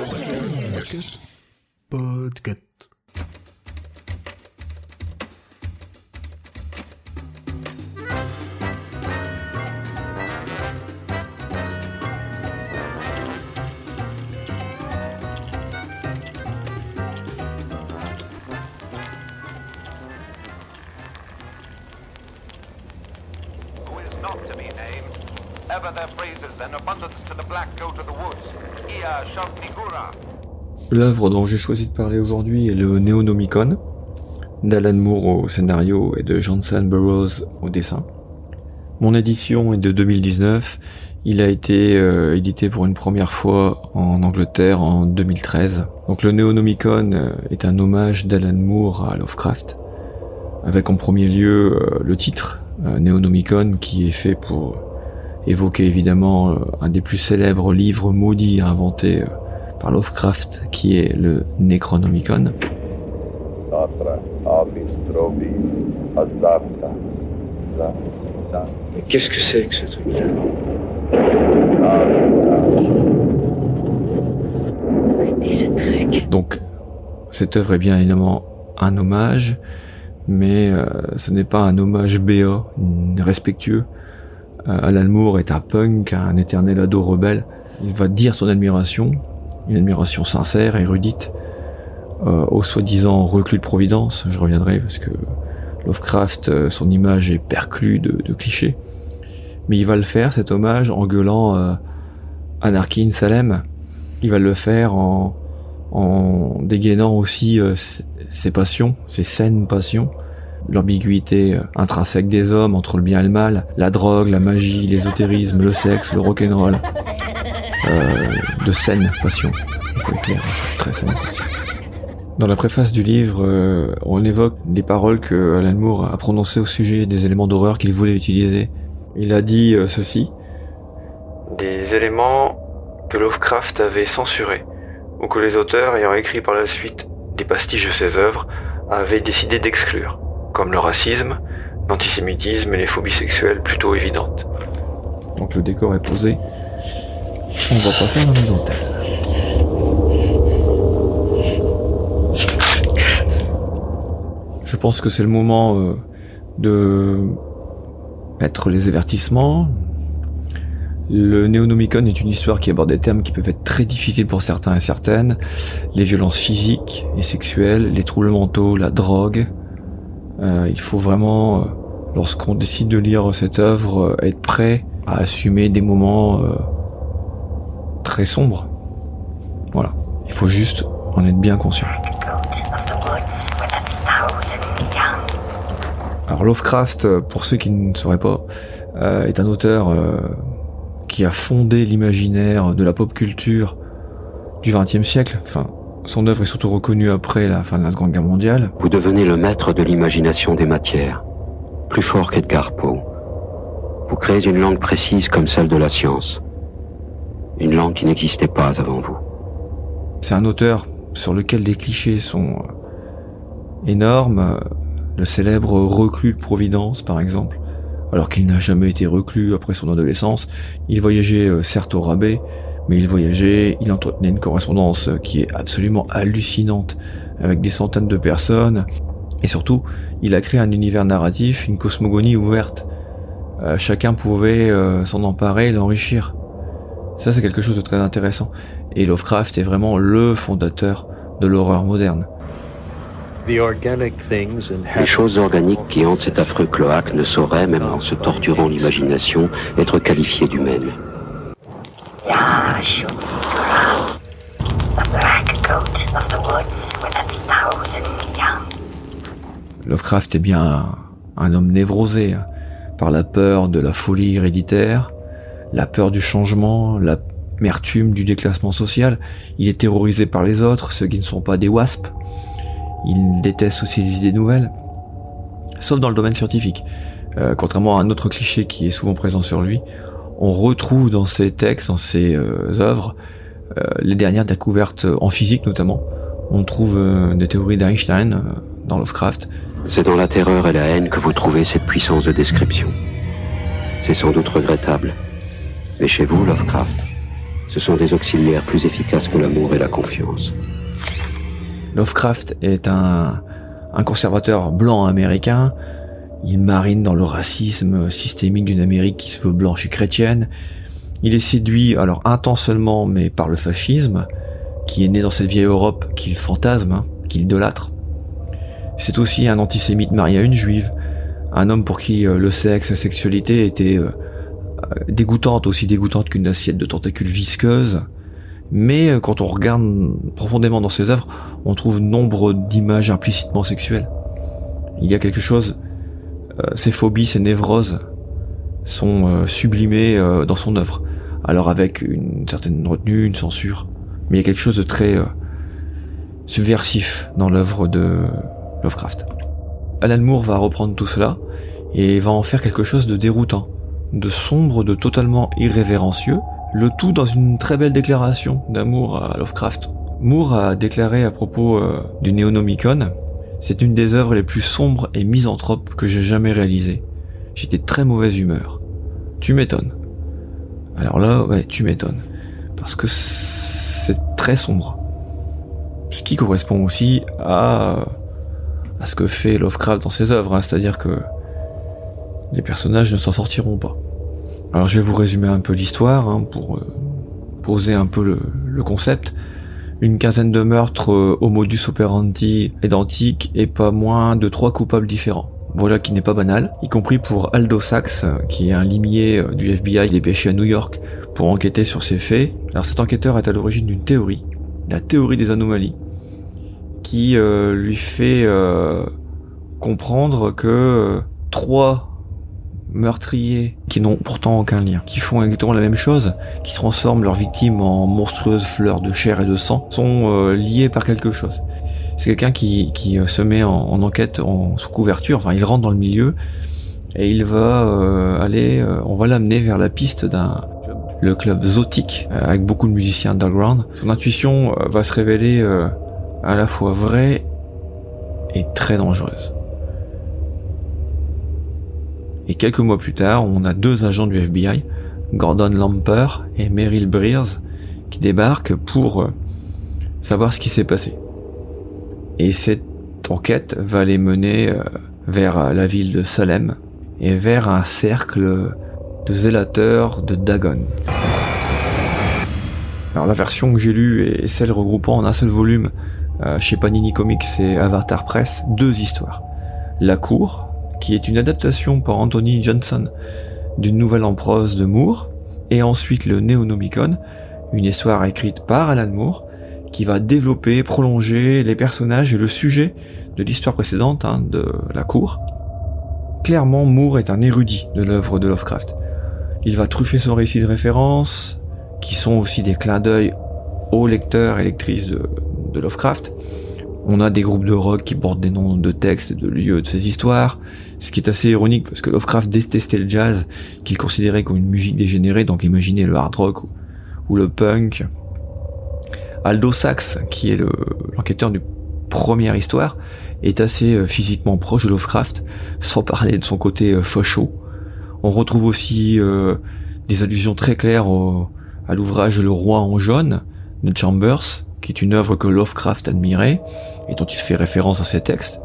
بودكت بودكت L'œuvre dont j'ai choisi de parler aujourd'hui est le Neonomicon, d'Alan Moore au scénario et de Johnson Burroughs au dessin. Mon édition est de 2019, il a été euh, édité pour une première fois en Angleterre en 2013. Donc le Neonomicon euh, est un hommage d'Alan Moore à Lovecraft, avec en premier lieu euh, le titre euh, Neonomicon qui est fait pour évoquer évidemment euh, un des plus célèbres livres maudits inventés euh, par Lovecraft qui est le Necronomicon. Mais qu'est-ce que c'est que ce truc-là Arrêtez ce truc. Donc cette œuvre est bien évidemment un hommage, mais euh, ce n'est pas un hommage BA, respectueux. Euh, Alan Moore est un punk, un éternel ado rebelle. Il va dire son admiration, une admiration sincère, érudite, euh, au soi-disant reclus de Providence. Je reviendrai parce que Lovecraft, euh, son image est perclue de, de clichés. Mais il va le faire, cet hommage, en gueulant euh, Anarchy in Salem. Il va le faire en, en dégainant aussi euh, ses passions, ses saines passions, l'ambiguïté euh, intrinsèque des hommes entre le bien et le mal, la drogue, la magie, l'ésotérisme, le sexe, le rock'n'roll, euh, de être clair, hein, très saines passions. Dans la préface du livre, euh, on évoque des paroles que Alan Moore a prononcées au sujet des éléments d'horreur qu'il voulait utiliser. Il a dit euh, ceci. Des éléments que Lovecraft avait censurés, ou que les auteurs ayant écrit par la suite des pastiches de ses œuvres avaient décidé d'exclure, comme le racisme, l'antisémitisme et les phobies sexuelles plutôt évidentes. Donc le décor est posé. On va pas faire dans les dentelles. Je pense que c'est le moment euh, de mettre les avertissements. Le Néonomicon est une histoire qui aborde des thèmes qui peuvent être très difficiles pour certains et certaines. Les violences physiques et sexuelles, les troubles mentaux, la drogue. Euh, il faut vraiment, euh, lorsqu'on décide de lire cette œuvre, euh, être prêt à assumer des moments euh, très sombres. Voilà. Il faut juste en être bien conscient. Alors Lovecraft, euh, pour ceux qui ne sauraient pas, euh, est un auteur qui a fondé l'imaginaire de la pop culture du XXe siècle. Enfin, son œuvre est surtout reconnue après la fin de la Seconde Guerre mondiale. Vous devenez le maître de l'imagination des matières, plus fort qu'Edgar Poe. Vous créez une langue précise comme celle de la science. Une langue qui n'existait pas avant vous. C'est un auteur sur lequel les clichés sont euh, énormes. Le célèbre reclus de Providence, par exemple, alors qu'il n'a jamais été reclus après son adolescence. Il voyageait euh, certes au rabais, mais il voyageait, il entretenait une correspondance qui est absolument hallucinante avec des centaines de personnes. Et surtout, il a créé un univers narratif, une cosmogonie ouverte. Euh, chacun pouvait euh, s'en emparer et l'enrichir. Ça, c'est quelque chose de très intéressant. Et Lovecraft est vraiment le fondateur de l'horreur moderne. Les choses organiques qui hantent cet affreux cloaque ne sauraient, même en se torturant l'imagination, être qualifiées d'humaines. Lovecraft est bien un, homme névrosé par la peur de la folie héréditaire, la peur du changement, l'amertume du déclassement social. Il est terrorisé par les autres, ceux qui ne sont pas des wasps. Il déteste aussi les idées nouvelles, sauf dans le domaine scientifique. Euh, contrairement à un autre cliché qui est souvent présent sur lui, on retrouve dans ses textes, dans ses euh, œuvres, euh, les dernières découvertes en physique notamment. On trouve euh, des théories d'Einstein dans Lovecraft, C'est dans la terreur et la haine que vous trouvez cette puissance de description. C'est sans doute regrettable. Mais chez vous, Lovecraft, Ce sont des auxiliaires plus efficaces que l'amour et la confiance. Lovecraft est un, un conservateur blanc américain. Il marine dans le racisme systémique d'une Amérique qui se veut blanche et chrétienne. Il est séduit, alors intentionnellement, mais par le fascisme, qui est né dans cette vieille Europe qu'il fantasme, hein, qu'il idolâtre. C'est aussi un antisémite marié à une juive, un homme pour qui euh, le sexe, la sexualité était euh, dégoûtante, aussi dégoûtante qu'une assiette de tentacules visqueuses. Mais euh, quand on regarde profondément dans ses œuvres, on trouve nombre d'images implicitement sexuelles. Il y a quelque chose, ses phobies, ses névroses sont sublimées dans son œuvre. Alors avec une certaine retenue, une censure, mais il y a quelque chose de très subversif dans l'œuvre de Lovecraft. Alan Moore va reprendre tout cela et va en faire quelque chose de déroutant, de sombre, de totalement irrévérencieux, le tout dans une très belle déclaration d'amour à Lovecraft. Moore a déclaré à propos euh, du Neonomicon, c'est une des œuvres les plus sombres et misanthropes que j'ai jamais réalisées. J'étais très mauvaise humeur. Tu m'étonnes. Alors là, ouais, tu m'étonnes. Parce que c'est très sombre. Ce qui correspond aussi à à ce que fait Lovecraft dans ses œuvres, hein. c'est-à-dire que les personnages ne s'en sortiront pas. Alors je vais vous résumer un peu l'histoire hein, pour euh, poser un peu le, concept. Une quinzaine de meurtres euh, au modus operandi identiques et pas moins de trois coupables différents. Voilà qui n'est pas banal, y compris pour Aldo Sachs, qui est un limier euh, du FBI dépêché à New York pour enquêter sur ces faits. Alors cet enquêteur est à l'origine d'une théorie, la théorie des anomalies, qui euh, lui fait euh, comprendre que euh, trois meurtriers qui n'ont pourtant aucun lien, qui font exactement la même chose, qui transforment leurs victimes en monstrueuses fleurs de chair et de sang, sont liés par quelque chose. C'est quelqu'un qui, qui se met en, enquête en, sous couverture, enfin il rentre dans le milieu et il va aller, on va l'amener vers la piste d'un le club Zotique avec beaucoup de musiciens underground. Son intuition va se révéler à la fois vraie et très dangereuse. Et quelques mois plus tard, on a deux agents du FBI, Gordon Lamper et Meryl Breers, qui débarquent pour euh, savoir ce qui s'est passé. Et cette enquête va les mener euh, vers la ville de Salem et vers un cercle de zélateurs de Dagon. Alors la version que j'ai lue est celle regroupant en un seul volume euh, chez Panini Comics et Avatar Press, deux histoires. La Cour, qui est une adaptation par Anthony Johnson d'une nouvelle en prose de Moore, et ensuite le Neonomicon, une histoire écrite par Alan Moore, qui va développer, prolonger les personnages et le sujet de l'histoire précédente hein, de La Cour. Clairement, Moore est un érudit de l'œuvre de Lovecraft. Il va truffer son récit de référence, qui sont aussi des clins d'œil aux lecteurs et lectrices de Lovecraft. On a des groupes de rock qui portent des noms de textes de lieux de ces histoires, ce qui est assez ironique parce que Lovecraft détestait le jazz, qu'il considérait comme une musique dégénérée, donc imaginez le hard rock ou, le punk. Aldo Sachs, qui est l'enquêteur du première histoire, est assez euh, physiquement proche de Lovecraft, sans parler de son côté euh, facho. On retrouve aussi euh, des allusions très claires à l'ouvrage Le Roi en jaune de Chambers, qui est une œuvre que Lovecraft admirait et dont il fait référence à ses textes.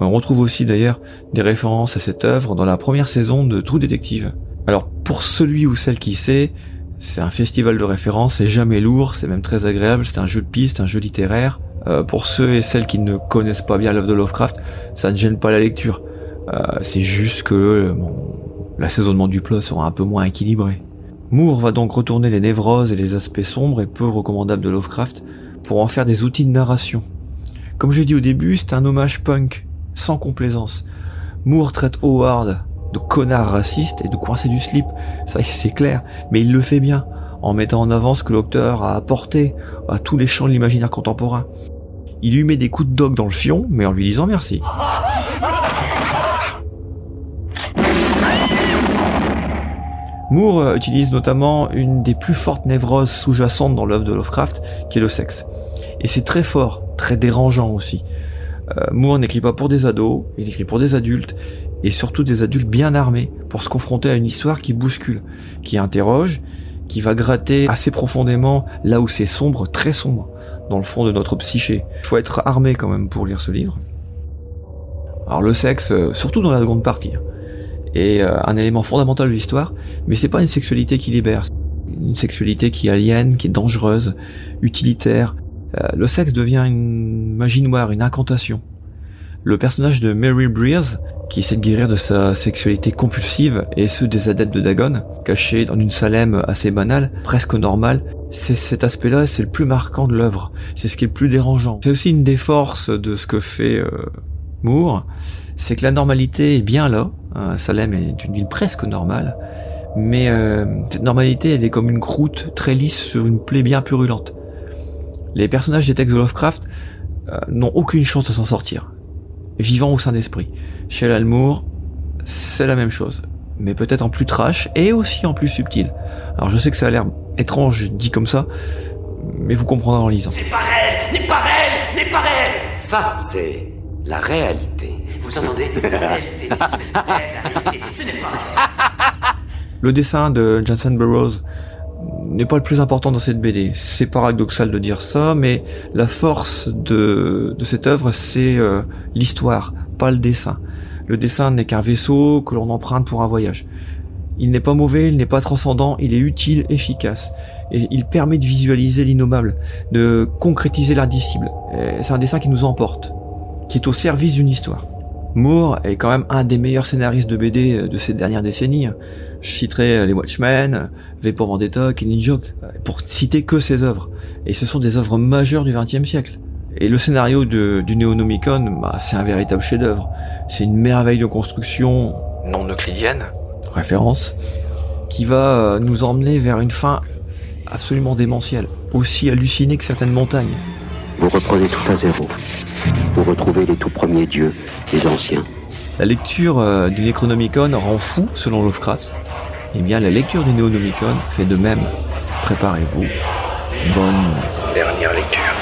On retrouve aussi d'ailleurs des références à cette œuvre dans la première saison de True Detective. Alors pour celui ou celle qui sait, c'est un festival de références, c'est jamais lourd, c'est même très agréable, c'est un jeu de piste, un jeu littéraire. Euh, pour ceux et celles qui ne connaissent pas bien l'œuvre de Lovecraft, ça ne gêne pas la lecture. Euh, c'est juste que bon, l'assaisonnement du plot sera un peu moins équilibré. Moore va donc retourner les névroses et les aspects sombres et peu recommandables de Lovecraft pour en faire des outils de narration. Comme j'ai dit au début, c'est un hommage punk, sans complaisance. Moore traite Howard de connard raciste et de coincer du slip, ça c'est clair, mais il le fait bien, en mettant en avant ce que l'auteur a apporté à tous les champs de l'imaginaire contemporain. Il lui met des coups de dog dans le fion, mais en lui disant merci. Moore euh, utilise notamment une des plus fortes névroses sous-jacentes dans l'œuvre de Lovecraft, qui est le sexe. Et c'est très fort, très dérangeant aussi. Euh, Moore n'écrit pas pour des ados, il écrit pour des adultes, et surtout des adultes bien armés, pour se confronter à une histoire qui bouscule, qui interroge, qui va gratter assez profondément là où c'est sombre, très sombre, dans le fond de notre psyché. Il faut être armé quand même pour lire ce livre. Alors le sexe, euh, surtout dans la seconde partie, hein, est euh, un élément fondamental de l'histoire, mais c'est pas une sexualité qui libère, une sexualité qui aliène, qui est dangereuse, utilitaire. Euh, le sexe devient une magie noire, une incantation. Le personnage de Mary Breers, qui essaie de guérir de sa sexualité compulsive, et ceux des adeptes de Dagon, cachés dans une Salem assez banale, presque normale, c'est cet aspect-là, c'est le plus marquant de l'œuvre. C'est ce qui est le plus dérangeant. C'est aussi une des forces de ce que fait euh, Moore, c'est que la normalité est bien là. Hein, Salem est une ville presque normale, mais euh, cette normalité, elle est comme une croûte très lisse sur une plaie bien purulente. Les personnages des textes de Lovecraft euh, n'ont aucune chance de s'en sortir, vivant au sein d'esprit. Chez l'Almour, c'est la même chose, mais peut-être en plus trash et aussi en plus subtil. Alors je sais que ça a l'air étrange dit comme ça, mais vous comprendrez en lisant. N'est pas réel N'est pas réel N'est pas réel Ça, c'est la réalité. Vous entendez La réalité. Ce n'est pas réel, la réalité. Ce n'est pas réel. Le dessin de Johnson Burroughs n'est pas le plus important dans cette BD. C'est paradoxal de dire ça, mais la force de, de cette œuvre, c'est euh, l'histoire, pas le dessin. Le dessin n'est qu'un vaisseau que l'on emprunte pour un voyage. Il n'est pas mauvais, il n'est pas transcendant, il est utile, efficace. Et il permet de visualiser l'innommable, de concrétiser l'indicible. C'est un dessin qui nous emporte, qui est au service d'une histoire. Moore est quand même un des meilleurs scénaristes de BD de ces dernières décennies. Je citerai les Watchmen, V pour Vendetta, Killing Joke, pour citer que ses œuvres. Et ce sont des œuvres majeures du XXe siècle. Et le scénario du Néonomicon, bah, c'est un véritable chef-d'œuvre. C'est une merveille de construction non euclidienne, référence, qui va euh, nous emmener vers une fin absolument démentielle, aussi hallucinée que certaines montagnes. Vous reprenez tout à zéro. Vous retrouvez les tout premiers dieux, les anciens. La lecture euh, du Necronomicon rend fou, selon Lovecraft. Eh bien, la lecture du Néonomicon fait de même. Préparez-vous. Bonne Dernière lecture.